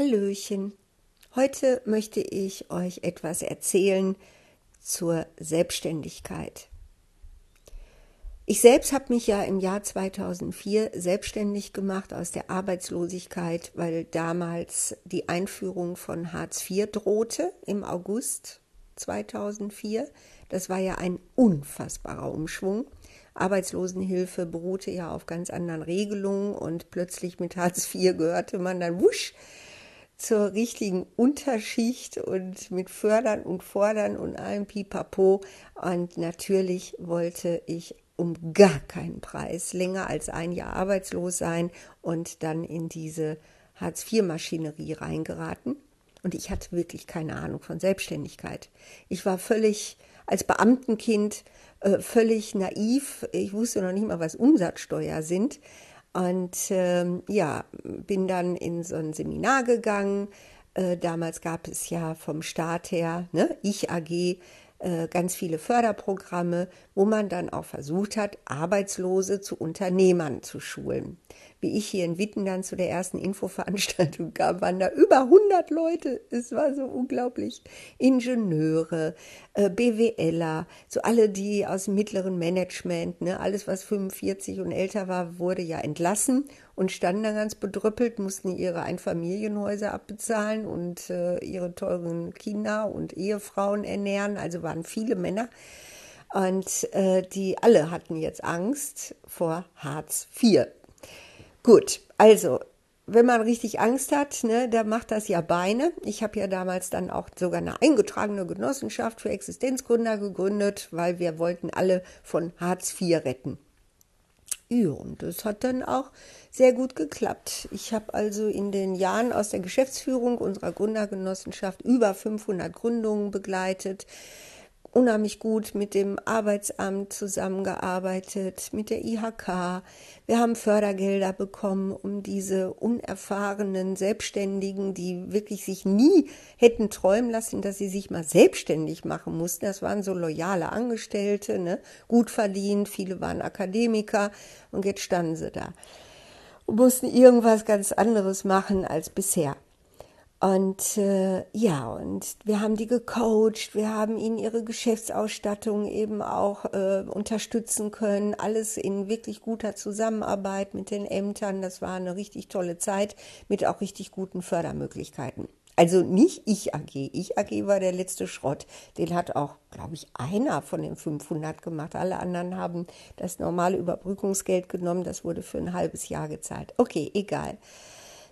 Hallöchen. Heute möchte ich euch etwas erzählen zur Selbstständigkeit. Ich selbst habe mich ja im Jahr 2004 selbstständig gemacht aus der Arbeitslosigkeit, weil damals die Einführung von Hartz IV drohte im August 2004. Das war ja ein unfassbarer Umschwung. Arbeitslosenhilfe beruhte ja auf ganz anderen Regelungen und plötzlich mit Hartz IV gehörte man dann wusch zur richtigen Unterschicht und mit Fördern und Fordern und allem Pipapo. Und natürlich wollte ich um gar keinen Preis länger als ein Jahr arbeitslos sein und dann in diese Hartz-IV-Maschinerie reingeraten. Und ich hatte wirklich keine Ahnung von Selbstständigkeit. Ich war völlig als Beamtenkind äh, völlig naiv. Ich wusste noch nicht mal, was Umsatzsteuer sind. Und ähm, ja, bin dann in so ein Seminar gegangen. Äh, damals gab es ja vom Staat her, ne, Ich AG, äh, ganz viele Förderprogramme, wo man dann auch versucht hat, Arbeitslose zu Unternehmern zu schulen. Wie ich hier in Witten dann zu der ersten Infoveranstaltung kam, waren da über 100 Leute. Es war so unglaublich. Ingenieure, äh, BWLer, so alle, die aus dem mittleren Management, ne, alles was 45 und älter war, wurde ja entlassen und standen dann ganz bedrüppelt, mussten ihre Einfamilienhäuser abbezahlen und äh, ihre teuren Kinder und Ehefrauen ernähren. Also waren viele Männer. Und äh, die alle hatten jetzt Angst vor Hartz IV. Gut, also wenn man richtig Angst hat, ne, da macht das ja Beine. Ich habe ja damals dann auch sogar eine eingetragene Genossenschaft für Existenzgründer gegründet, weil wir wollten alle von Hartz IV retten. Ja, und das hat dann auch sehr gut geklappt. Ich habe also in den Jahren aus der Geschäftsführung unserer Gründergenossenschaft über 500 Gründungen begleitet, unheimlich gut mit dem Arbeitsamt zusammengearbeitet, mit der IHK. Wir haben Fördergelder bekommen, um diese unerfahrenen Selbstständigen, die wirklich sich nie hätten träumen lassen, dass sie sich mal selbstständig machen mussten. Das waren so loyale Angestellte, ne? gut verdient, viele waren Akademiker und jetzt standen sie da und mussten irgendwas ganz anderes machen als bisher. Und äh, ja, und wir haben die gecoacht, wir haben ihnen ihre Geschäftsausstattung eben auch äh, unterstützen können, alles in wirklich guter Zusammenarbeit mit den Ämtern. Das war eine richtig tolle Zeit mit auch richtig guten Fördermöglichkeiten. Also nicht Ich AG. Ich AG war der letzte Schrott. Den hat auch, glaube ich, einer von den 500 gemacht. Alle anderen haben das normale Überbrückungsgeld genommen. Das wurde für ein halbes Jahr gezahlt. Okay, egal.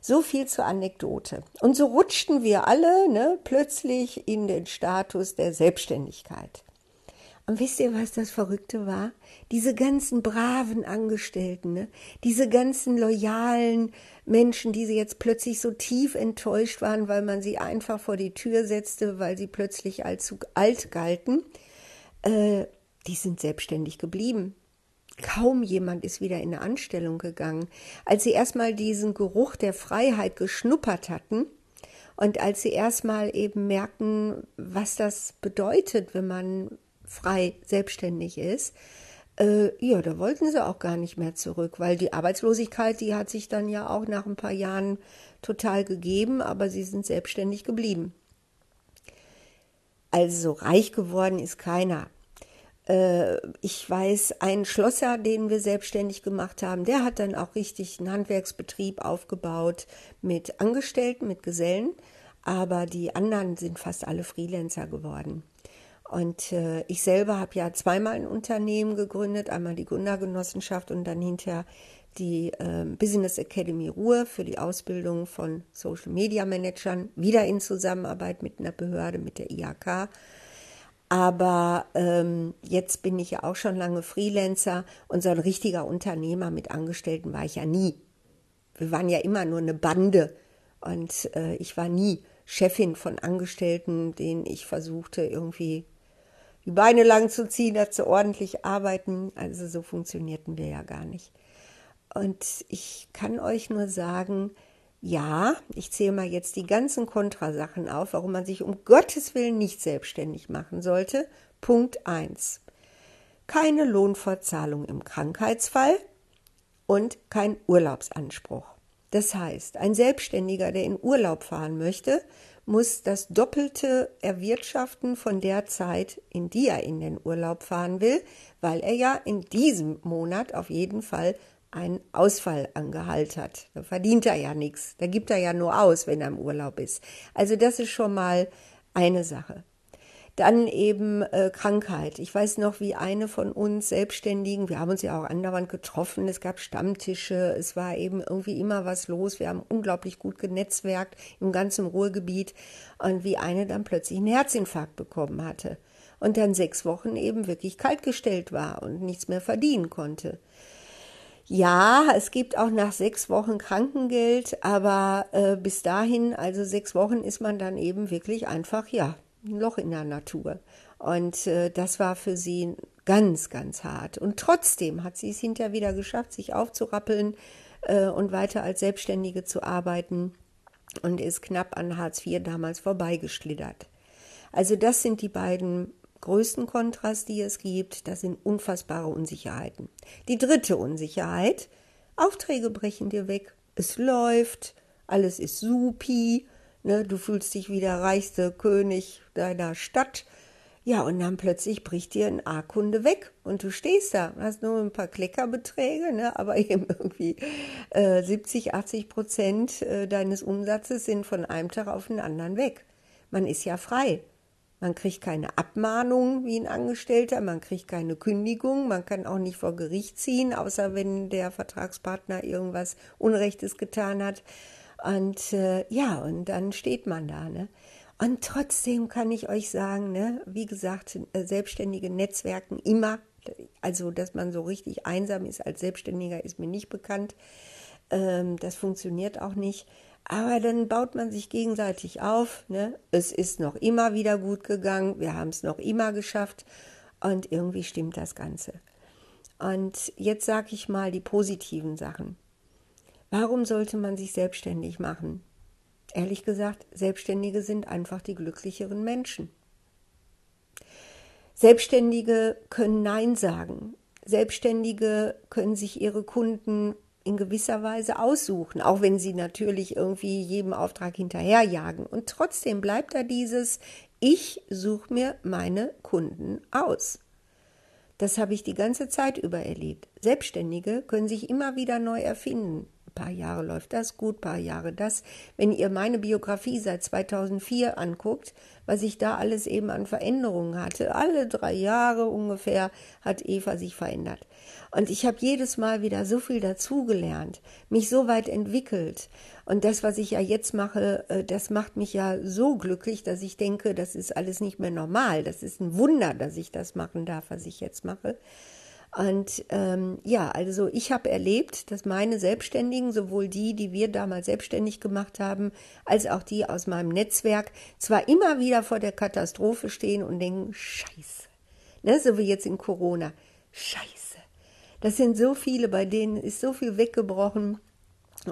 So viel zur Anekdote. Und so rutschten wir alle ne, plötzlich in den Status der Selbstständigkeit. Und wisst ihr, was das Verrückte war? Diese ganzen braven Angestellten, ne? diese ganzen loyalen Menschen, die sie jetzt plötzlich so tief enttäuscht waren, weil man sie einfach vor die Tür setzte, weil sie plötzlich allzu alt galten, äh, die sind selbstständig geblieben. Kaum jemand ist wieder in eine Anstellung gegangen. Als sie erstmal diesen Geruch der Freiheit geschnuppert hatten und als sie erstmal eben merken, was das bedeutet, wenn man frei selbstständig ist, äh, ja, da wollten sie auch gar nicht mehr zurück, weil die Arbeitslosigkeit, die hat sich dann ja auch nach ein paar Jahren total gegeben, aber sie sind selbstständig geblieben. Also reich geworden ist keiner. Äh, ich weiß, ein Schlosser, den wir selbstständig gemacht haben, der hat dann auch richtig einen Handwerksbetrieb aufgebaut mit Angestellten, mit Gesellen, aber die anderen sind fast alle Freelancer geworden. Und äh, ich selber habe ja zweimal ein Unternehmen gegründet, einmal die Gründergenossenschaft und dann hinterher die äh, Business Academy Ruhr für die Ausbildung von Social Media Managern, wieder in Zusammenarbeit mit einer Behörde, mit der IHK. Aber ähm, jetzt bin ich ja auch schon lange Freelancer und so ein richtiger Unternehmer mit Angestellten war ich ja nie. Wir waren ja immer nur eine Bande und äh, ich war nie Chefin von Angestellten, denen ich versuchte irgendwie die Beine lang zu ziehen, dass sie ordentlich arbeiten. Also so funktionierten wir ja gar nicht. Und ich kann euch nur sagen, ja, ich zähle mal jetzt die ganzen Kontrasachen auf, warum man sich um Gottes Willen nicht selbstständig machen sollte. Punkt 1. Keine Lohnfortzahlung im Krankheitsfall und kein Urlaubsanspruch. Das heißt, ein Selbstständiger, der in Urlaub fahren möchte, muss das Doppelte erwirtschaften von der Zeit, in die er in den Urlaub fahren will, weil er ja in diesem Monat auf jeden Fall einen Ausfall angehalt hat. Da verdient er ja nichts. Da gibt er ja nur aus, wenn er im Urlaub ist. Also das ist schon mal eine Sache. Dann eben äh, Krankheit. Ich weiß noch, wie eine von uns Selbstständigen, wir haben uns ja auch andauernd getroffen, es gab Stammtische, es war eben irgendwie immer was los. Wir haben unglaublich gut genetzwerkt im ganzen Ruhrgebiet und wie eine dann plötzlich einen Herzinfarkt bekommen hatte und dann sechs Wochen eben wirklich kaltgestellt war und nichts mehr verdienen konnte. Ja, es gibt auch nach sechs Wochen Krankengeld, aber äh, bis dahin, also sechs Wochen, ist man dann eben wirklich einfach, ja, ein Loch in der Natur. Und äh, das war für sie ganz, ganz hart. Und trotzdem hat sie es hinterher wieder geschafft, sich aufzurappeln äh, und weiter als Selbstständige zu arbeiten und ist knapp an Hartz IV damals vorbeigeschlittert. Also das sind die beiden größten Kontras, die es gibt. Das sind unfassbare Unsicherheiten. Die dritte Unsicherheit, Aufträge brechen dir weg. Es läuft, alles ist supi, Ne, du fühlst dich wie der reichste König deiner Stadt. Ja, und dann plötzlich bricht dir ein A-Kunde weg und du stehst da, hast nur ein paar Kleckerbeträge, ne, aber eben irgendwie äh, 70, 80 Prozent äh, deines Umsatzes sind von einem Tag auf den anderen weg. Man ist ja frei. Man kriegt keine Abmahnung wie ein Angestellter, man kriegt keine Kündigung, man kann auch nicht vor Gericht ziehen, außer wenn der Vertragspartner irgendwas Unrechtes getan hat. Und äh, ja, und dann steht man da. Ne? Und trotzdem kann ich euch sagen, ne, wie gesagt, äh, selbstständige Netzwerken immer, also dass man so richtig einsam ist als Selbstständiger, ist mir nicht bekannt. Ähm, das funktioniert auch nicht. Aber dann baut man sich gegenseitig auf. Ne? Es ist noch immer wieder gut gegangen. Wir haben es noch immer geschafft. Und irgendwie stimmt das Ganze. Und jetzt sage ich mal die positiven Sachen. Warum sollte man sich selbstständig machen? Ehrlich gesagt, Selbstständige sind einfach die glücklicheren Menschen. Selbstständige können Nein sagen. Selbstständige können sich ihre Kunden in gewisser Weise aussuchen, auch wenn sie natürlich irgendwie jedem Auftrag hinterherjagen. Und trotzdem bleibt da dieses, ich suche mir meine Kunden aus. Das habe ich die ganze Zeit über erlebt. Selbstständige können sich immer wieder neu erfinden paar Jahre läuft das gut, paar Jahre das. Wenn ihr meine Biografie seit 2004 anguckt, was ich da alles eben an Veränderungen hatte, alle drei Jahre ungefähr hat Eva sich verändert. Und ich habe jedes Mal wieder so viel dazugelernt, mich so weit entwickelt. Und das, was ich ja jetzt mache, äh, das macht mich ja so glücklich, dass ich denke, das ist alles nicht mehr normal. Das ist ein Wunder, dass ich das machen darf, was ich jetzt mache. Und ähm, ja, also ich habe erlebt, dass meine Selbstständigen, sowohl die, die wir damals selbstständig gemacht haben, als auch die aus meinem Netzwerk, zwar immer wieder vor der Katastrophe stehen und denken, scheiße, ne, so wie jetzt in Corona, scheiße. Das sind so viele, bei denen ist so viel weggebrochen.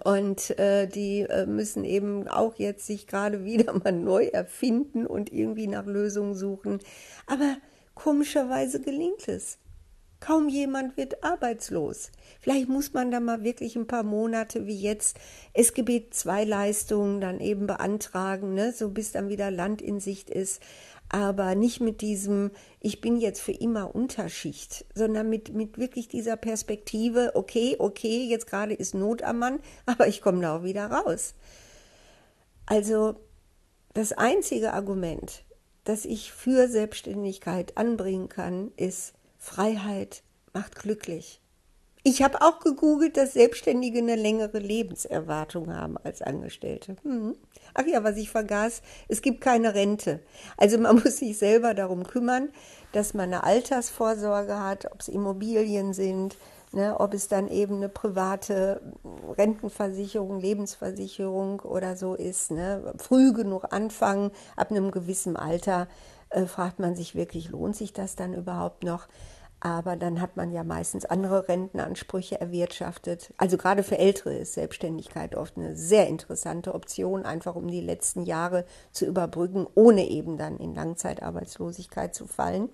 Und äh, die äh, müssen eben auch jetzt sich gerade wieder mal neu erfinden und irgendwie nach Lösungen suchen. Aber komischerweise gelingt es. Kaum jemand wird arbeitslos. Vielleicht muss man da mal wirklich ein paar Monate wie jetzt SGB II Leistungen dann eben beantragen, ne, so bis dann wieder Land in Sicht ist. Aber nicht mit diesem, ich bin jetzt für immer Unterschicht, sondern mit, mit wirklich dieser Perspektive, okay, okay, jetzt gerade ist Not am Mann, aber ich komme da auch wieder raus. Also das einzige Argument, das ich für Selbstständigkeit anbringen kann, ist, Freiheit macht glücklich. Ich habe auch gegoogelt, dass Selbstständige eine längere Lebenserwartung haben als Angestellte. Hm. Ach ja, was ich vergaß, es gibt keine Rente. Also man muss sich selber darum kümmern, dass man eine Altersvorsorge hat, ob es Immobilien sind, ne, ob es dann eben eine private Rentenversicherung, Lebensversicherung oder so ist. Ne. Früh genug anfangen, ab einem gewissen Alter äh, fragt man sich wirklich, lohnt sich das dann überhaupt noch? Aber dann hat man ja meistens andere Rentenansprüche erwirtschaftet. Also gerade für Ältere ist Selbstständigkeit oft eine sehr interessante Option, einfach um die letzten Jahre zu überbrücken, ohne eben dann in Langzeitarbeitslosigkeit zu fallen.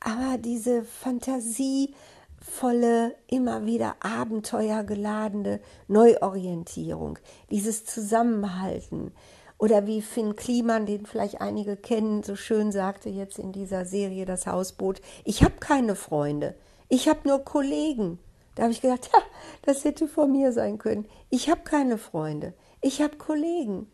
Aber diese Fantasie volle, immer wieder abenteuergeladene Neuorientierung, dieses Zusammenhalten. Oder wie Finn Kliman, den vielleicht einige kennen, so schön sagte jetzt in dieser Serie Das Hausboot, ich habe keine Freunde, ich habe nur Kollegen. Da habe ich gedacht, ja, das hätte von mir sein können. Ich habe keine Freunde, ich habe Kollegen.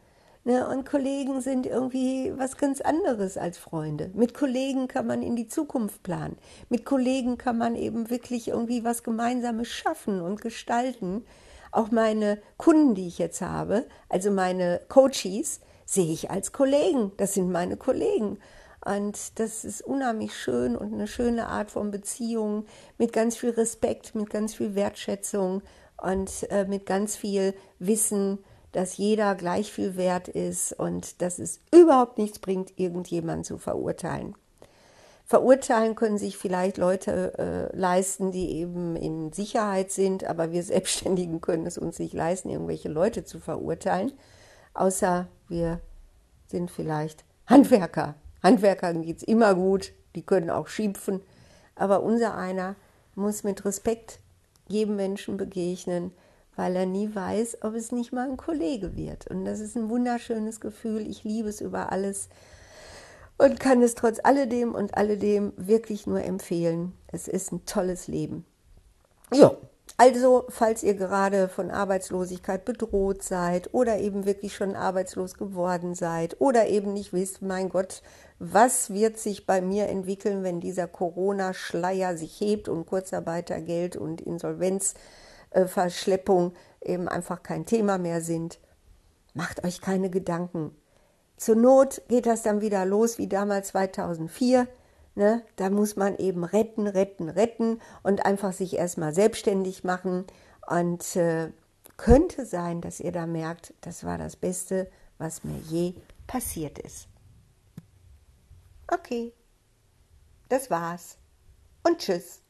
Ne, und Kollegen sind irgendwie was ganz anderes als Freunde. Mit Kollegen kann man in die Zukunft planen. Mit Kollegen kann man eben wirklich irgendwie was Gemeinsames schaffen und gestalten. Auch meine Kunden, die ich jetzt habe, also meine Coaches, sehe ich als Kollegen. Das sind meine Kollegen. Und das ist unheimlich schön und eine schöne Art von Beziehung mit ganz viel Respekt, mit ganz viel Wertschätzung und äh, mit ganz viel Wissen, dass jeder gleich viel wert ist und dass es überhaupt nichts bringt, irgendjemanden zu verurteilen. Verurteilen können sich vielleicht Leute äh, leisten, die eben in Sicherheit sind, aber wir Selbstständigen können es uns nicht leisten, irgendwelche Leute zu verurteilen, außer wir sind vielleicht Handwerker. Handwerkern geht es immer gut, die können auch schimpfen, aber unser einer muss mit Respekt jedem Menschen begegnen, weil er nie weiß, ob es nicht mal ein Kollege wird. Und das ist ein wunderschönes Gefühl. Ich liebe es über alles und kann es trotz alledem und alledem wirklich nur empfehlen. Es ist ein tolles Leben. Ja, also, falls ihr gerade von Arbeitslosigkeit bedroht seid oder eben wirklich schon arbeitslos geworden seid oder eben nicht wisst, mein Gott, was wird sich bei mir entwickeln, wenn dieser Corona-Schleier sich hebt und Kurzarbeitergeld und Insolvenz äh, eben einfach kein Thema mehr sind. Macht euch keine Gedanken. Zur Not geht das dann wieder los wie damals 2004. Ne? Da muss man eben retten, retten, retten und einfach sich erstmal selbstständig machen. Und äh, könnte sein, dass ihr da merkt, das war das Beste, was mir je passiert ist. Okay, das war's und tschüss.